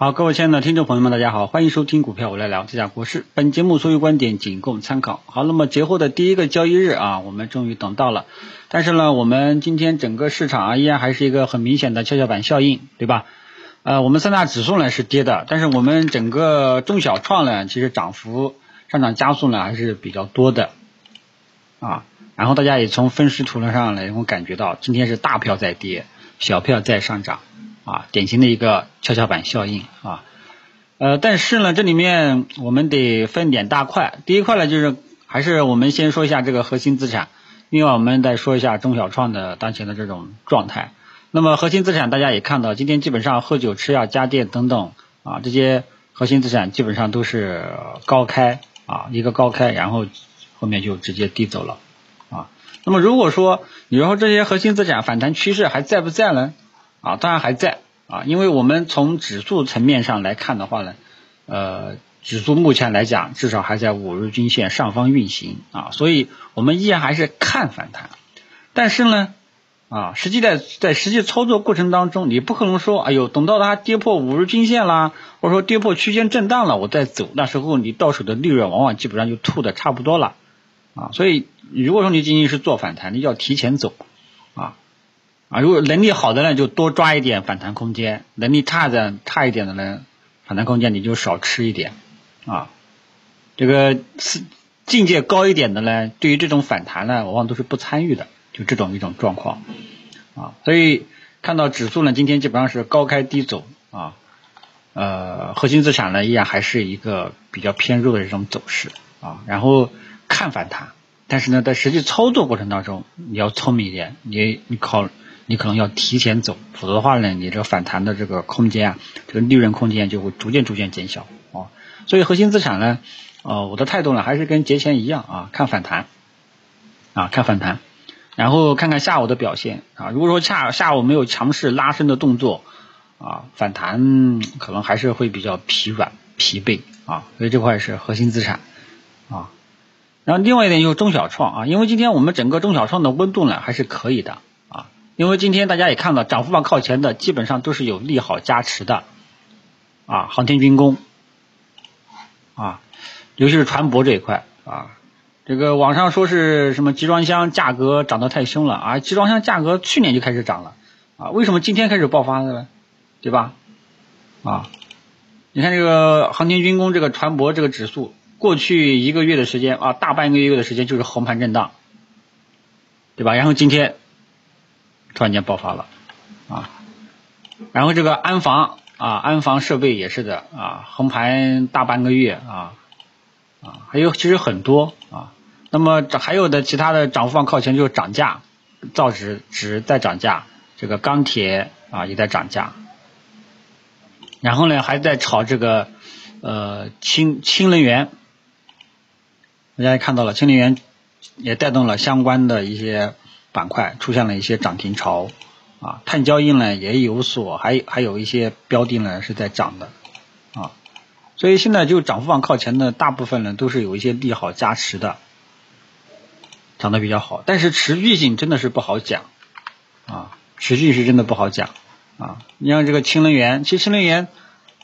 好，各位亲爱的听众朋友们，大家好，欢迎收听股票我来聊，这家国事。本节目所有观点仅供参考。好，那么节后的第一个交易日啊，我们终于等到了。但是呢，我们今天整个市场啊，依然还是一个很明显的跷跷板效应，对吧？呃，我们三大指数呢是跌的，但是我们整个中小创呢，其实涨幅上涨加速呢还是比较多的啊。然后大家也从分时图上来能够感觉到，今天是大票在跌，小票在上涨。啊，典型的一个跷跷板效应啊，呃，但是呢，这里面我们得分点大块。第一块呢，就是还是我们先说一下这个核心资产，另外我们再说一下中小创的当前的这种状态。那么核心资产大家也看到，今天基本上喝酒、吃药、家电等等啊，这些核心资产基本上都是高开啊，一个高开，然后后面就直接低走了啊。那么如果说你说这些核心资产反弹趋势还在不在呢？啊，当然还在啊，因为我们从指数层面上来看的话呢，呃，指数目前来讲至少还在五日均线上方运行啊，所以我们依然还是看反弹。但是呢，啊，实际在在实际操作过程当中，你不可能说，哎呦，等到它跌破五日均线啦，或者说跌破区间震荡了，我再走，那时候你到手的利润往往基本上就吐的差不多了啊。所以如果说你仅仅是做反弹，你要提前走啊。啊，如果能力好的呢，就多抓一点反弹空间；能力差的差一点的呢，反弹空间你就少吃一点啊。这个是境界高一点的呢，对于这种反弹呢，往往都是不参与的，就这种一种状况啊。所以看到指数呢，今天基本上是高开低走啊，呃，核心资产呢依然还是一个比较偏弱的这种走势啊。然后看反弹，但是呢，在实际操作过程当中，你要聪明一点，你你考。你可能要提前走，否则的话呢，你这个反弹的这个空间啊，这个利润空间就会逐渐逐渐减小啊。所以核心资产呢，呃，我的态度呢还是跟节前一样啊，看反弹啊，看反弹，然后看看下午的表现啊。如果说下下午没有强势拉升的动作啊，反弹可能还是会比较疲软疲惫啊。所以这块是核心资产啊。然后另外一点就是中小创啊，因为今天我们整个中小创的温度呢还是可以的。因为今天大家也看到，涨幅榜靠前的基本上都是有利好加持的，啊，航天军工，啊，尤其是船舶这一块，啊，这个网上说是什么集装箱价格涨得太凶了啊，集装箱价格去年就开始涨了，啊，为什么今天开始爆发的呢？对吧？啊，你看这个航天军工这个船舶这个指数，过去一个月的时间啊，大半个月的时间就是横盘震荡，对吧？然后今天。突然间爆发了。啊，然后这个安防啊，安防设备也是的啊，横盘大半个月啊啊，还有其实很多啊，那么还有的其他的涨幅榜靠前就是涨价，造纸纸在涨价，这个钢铁啊也在涨价，然后呢还在炒这个呃氢氢能源，大家也看到了氢能源也带动了相关的一些。板块出现了一些涨停潮啊，碳交易呢也有所，还还有一些标的呢是在涨的啊，所以现在就涨幅榜靠前的大部分呢都是有一些利好加持的，涨得比较好，但是持续性真的是不好讲啊，持续是真的不好讲啊，你像这个氢能源，其实氢能源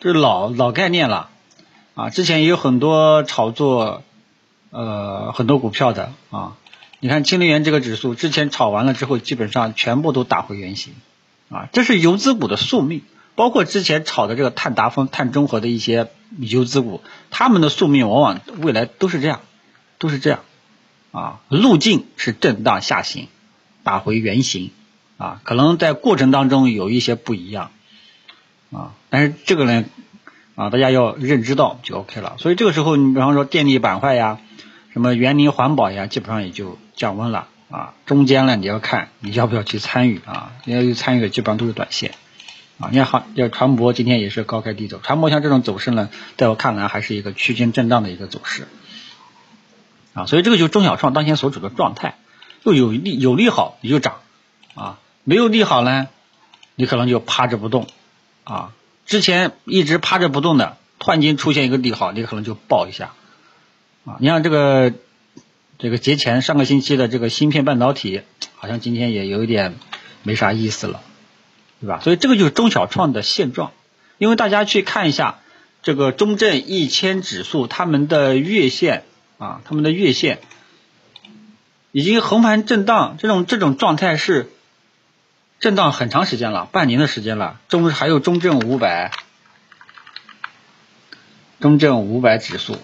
这是老老概念了啊，之前也有很多炒作呃很多股票的啊。你看氢能源这个指数，之前炒完了之后，基本上全部都打回原形，啊，这是游资股的宿命。包括之前炒的这个碳达峰、碳中和的一些游资股，他们的宿命往往未来都是这样，都是这样，啊，路径是震荡下行，打回原形，啊，可能在过程当中有一些不一样，啊，但是这个呢，啊，大家要认知到就 OK 了。所以这个时候，你比方说电力板块呀。什么园林环保呀，基本上也就降温了啊。中间呢，你要看你要不要去参与啊。你要去参与的，基本上都是短线啊。你看，好，要船舶今天也是高开低走，船舶像这种走势呢，在我看来还是一个区间震荡的一个走势啊。所以这个就是中小创当前所处的状态，就有利有利好你就涨啊，没有利好呢，你可能就趴着不动啊。之前一直趴着不动的，突然间出现一个利好，你可能就爆一下。啊，你像这个这个节前上个星期的这个芯片半导体，好像今天也有一点没啥意思了，对吧？所以这个就是中小创的现状。因为大家去看一下这个中证一千指数，他们的月线啊，他们的月线已经横盘震荡，这种这种状态是震荡很长时间了，半年的时间了。中还有中证五百，中证五百指数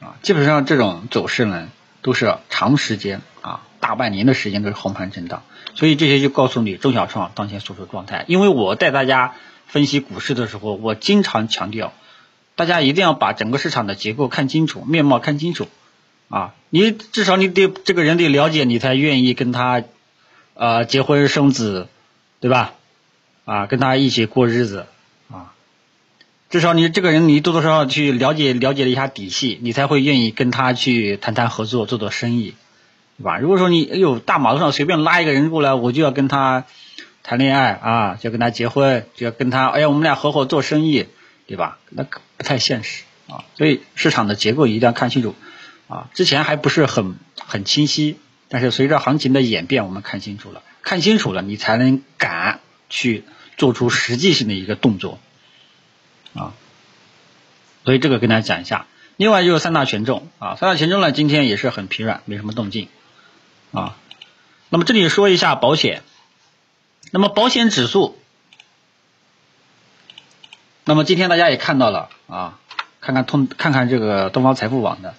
啊，基本上这种走势呢都是长时间啊，大半年的时间都是横盘震荡。所以这些就告诉你中小创当前所处状态。因为我带大家分析股市的时候，我经常强调，大家一定要把整个市场的结构看清楚，面貌看清楚啊！你至少你得这个人得了解，你才愿意跟他呃结婚生子，对吧？啊，跟他一起过日子！至少你这个人你多多少少去了解了解了一下底细，你才会愿意跟他去谈谈合作，做做生意。对吧？如果说你哎呦大马路上随便拉一个人过来，我就要跟他谈恋爱啊，就要跟他结婚，就要跟他哎呀我们俩合伙做生意，对吧？那不太现实啊。所以市场的结构一定要看清楚啊。之前还不是很很清晰，但是随着行情的演变，我们看清楚了，看清楚了，你才能敢去做出实际性的一个动作啊。所以这个跟大家讲一下。另外就是三大权重啊，三大权重呢今天也是很疲软，没什么动静。啊，那么这里说一下保险，那么保险指数，那么今天大家也看到了啊，看看通看看这个东方财富网的，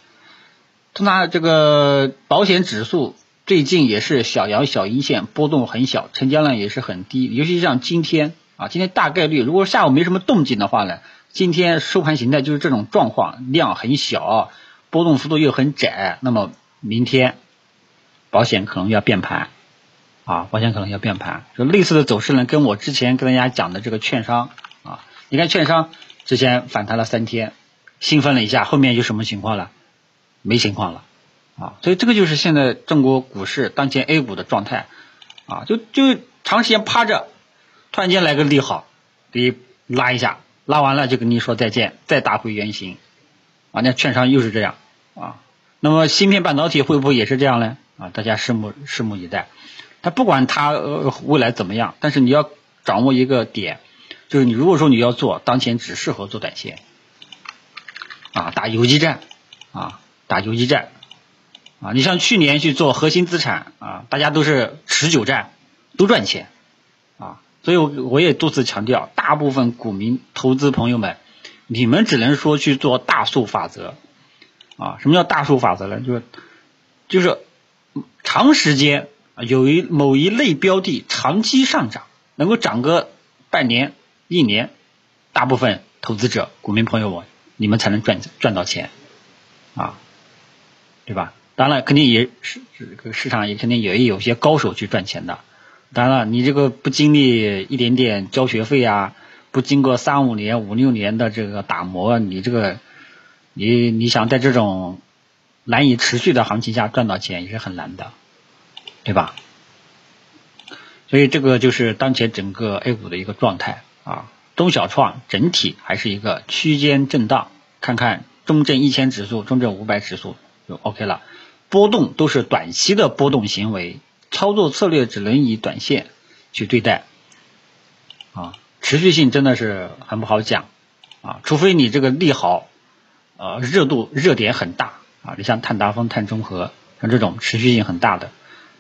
通达这个保险指数最近也是小阳小阴线，波动很小，成交量也是很低，尤其像今天啊，今天大概率如果下午没什么动静的话呢，今天收盘形态就是这种状况，量很小，波动幅度又很窄，那么明天。保险可能要变盘啊，保险可能要变盘，就类似的走势呢，跟我之前跟大家讲的这个券商啊，你看券商之前反弹了三天，兴奋了一下，后面就什么情况了？没情况了啊，所以这个就是现在中国股市当前 A 股的状态啊，就就长时间趴着，突然间来个利好，给拉一下，拉完了就跟你说再见，再打回原形。啊，那券商又是这样啊，那么芯片半导体会不会也是这样呢？啊，大家拭目拭目以待。他不管他呃未来怎么样，但是你要掌握一个点，就是你如果说你要做，当前只适合做短线，啊，打游击战，啊，打游击战，啊，你像去年去做核心资产，啊，大家都是持久战，都赚钱，啊，所以我我也多次强调，大部分股民投资朋友们，你们只能说去做大数法则，啊，什么叫大数法则呢？就是就是。长时间啊有一某一类标的长期上涨，能够涨个半年、一年，大部分投资者、股民朋友们，你们才能赚赚到钱啊，对吧？当然，肯定也是这个市场也肯定也有些高手去赚钱的。当然了，你这个不经历一点点交学费啊，不经过三五年、五六年的这个打磨，你这个你你想在这种。难以持续的行情下赚到钱也是很难的，对吧？所以这个就是当前整个 A 股的一个状态啊，中小创整体还是一个区间震荡，看看中证一千指数、中证五百指数就 OK 了，波动都是短期的波动行为，操作策略只能以短线去对待啊，持续性真的是很不好讲啊，除非你这个利好呃热度热点很大。啊，你像碳达峰、碳中和，像这种持续性很大的，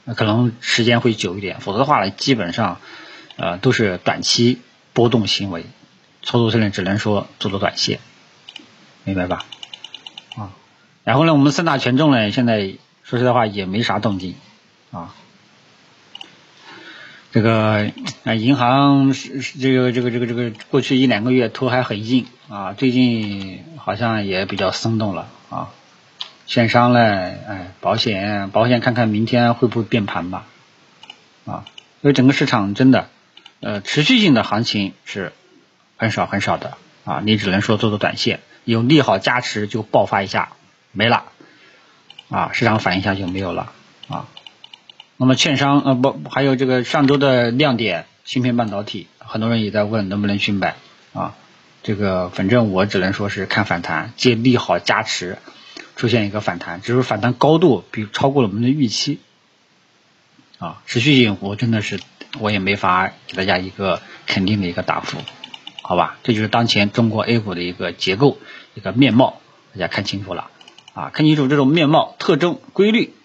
那可能时间会久一点。否则的话呢，基本上呃都是短期波动行为，操作策略只能说做做短线，明白吧？啊，然后呢，我们三大权重呢，现在说实在话也没啥动静啊。这个啊，银行是这个这个这个这个过去一两个月头还很硬啊，最近好像也比较松动了啊。券商呢，哎，保险，保险看看明天会不会变盘吧，啊，因为整个市场真的，呃，持续性的行情是很少很少的，啊，你只能说做做短线，有利好加持就爆发一下，没了，啊，市场反应一下就没有了，那么券商呃不还有这个上周的亮点芯片半导体，很多人也在问能不能去买，啊，这个反正我只能说是看反弹，借利好加持。出现一个反弹，只是反弹高度比超过了我们的预期，啊，持续性我真的是我也没法给大家一个肯定的一个答复。好吧？这就是当前中国 A 股的一个结构一个面貌，大家看清楚了啊，看清楚这种面貌特征规律，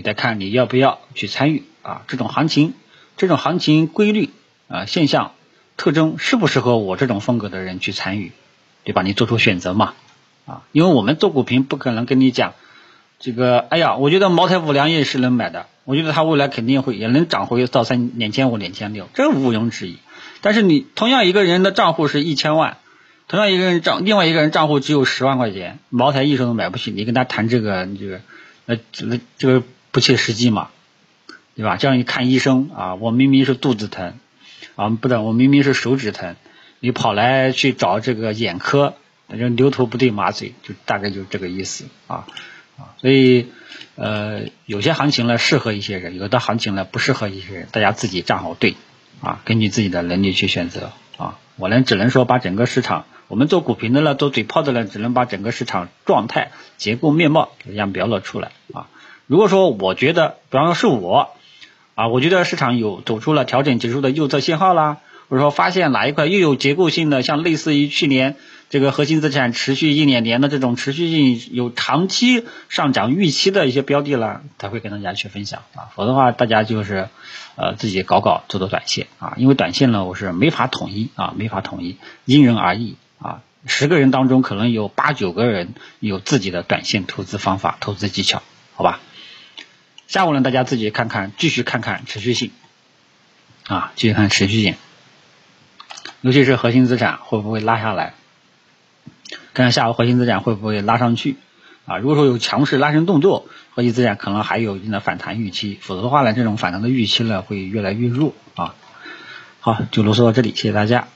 你再看你要不要去参与啊？这种行情，这种行情规律啊现象特征适不适合我这种风格的人去参与，对吧？你做出选择嘛啊？因为我们做股评不可能跟你讲这个，哎呀，我觉得茅台五粮液是能买的，我觉得它未来肯定会也能涨回到三两千五两千六，这毋庸置疑。但是你同样一个人的账户是一千万，同样一个人账，另外一个人账户只有十万块钱，茅台一手都买不起，你跟他谈这个，这个，那这这个不切实际嘛，对吧？这样一看医生啊，我明明是肚子疼，啊，不对，我明明是手指疼，你跑来去找这个眼科，反正牛头不对马嘴，就大概就这个意思啊啊，所以呃，有些行情呢适合一些人，有的行情呢不适合一些人，大家自己站好队。啊，根据自己的能力去选择啊，我呢只能说把整个市场，我们做股评的呢，做嘴炮的呢，只能把整个市场状态、结构面貌给样表了出来啊。如果说我觉得，比方说是我啊，我觉得市场有走出了调整结束的右侧信号啦。或者说发现哪一块又有结构性的，像类似于去年这个核心资产持续一两年的这种持续性有长期上涨预期的一些标的啦，才会跟大家去分享啊，否则的话大家就是呃自己搞搞做做短线啊，因为短线呢我是没法统一啊，没法统一，因人而异啊，十个人当中可能有八九个人有自己的短线投资方法、投资技巧，好吧？下午呢大家自己看看，继续看看持续性啊，继续看持续性。尤其是核心资产会不会拉下来？看看下午核心资产会不会拉上去啊？如果说有强势拉升动作，核心资产可能还有一定的反弹预期，否则的话呢，这种反弹的预期呢会越来越弱啊。好，就啰嗦到这里，谢谢大家。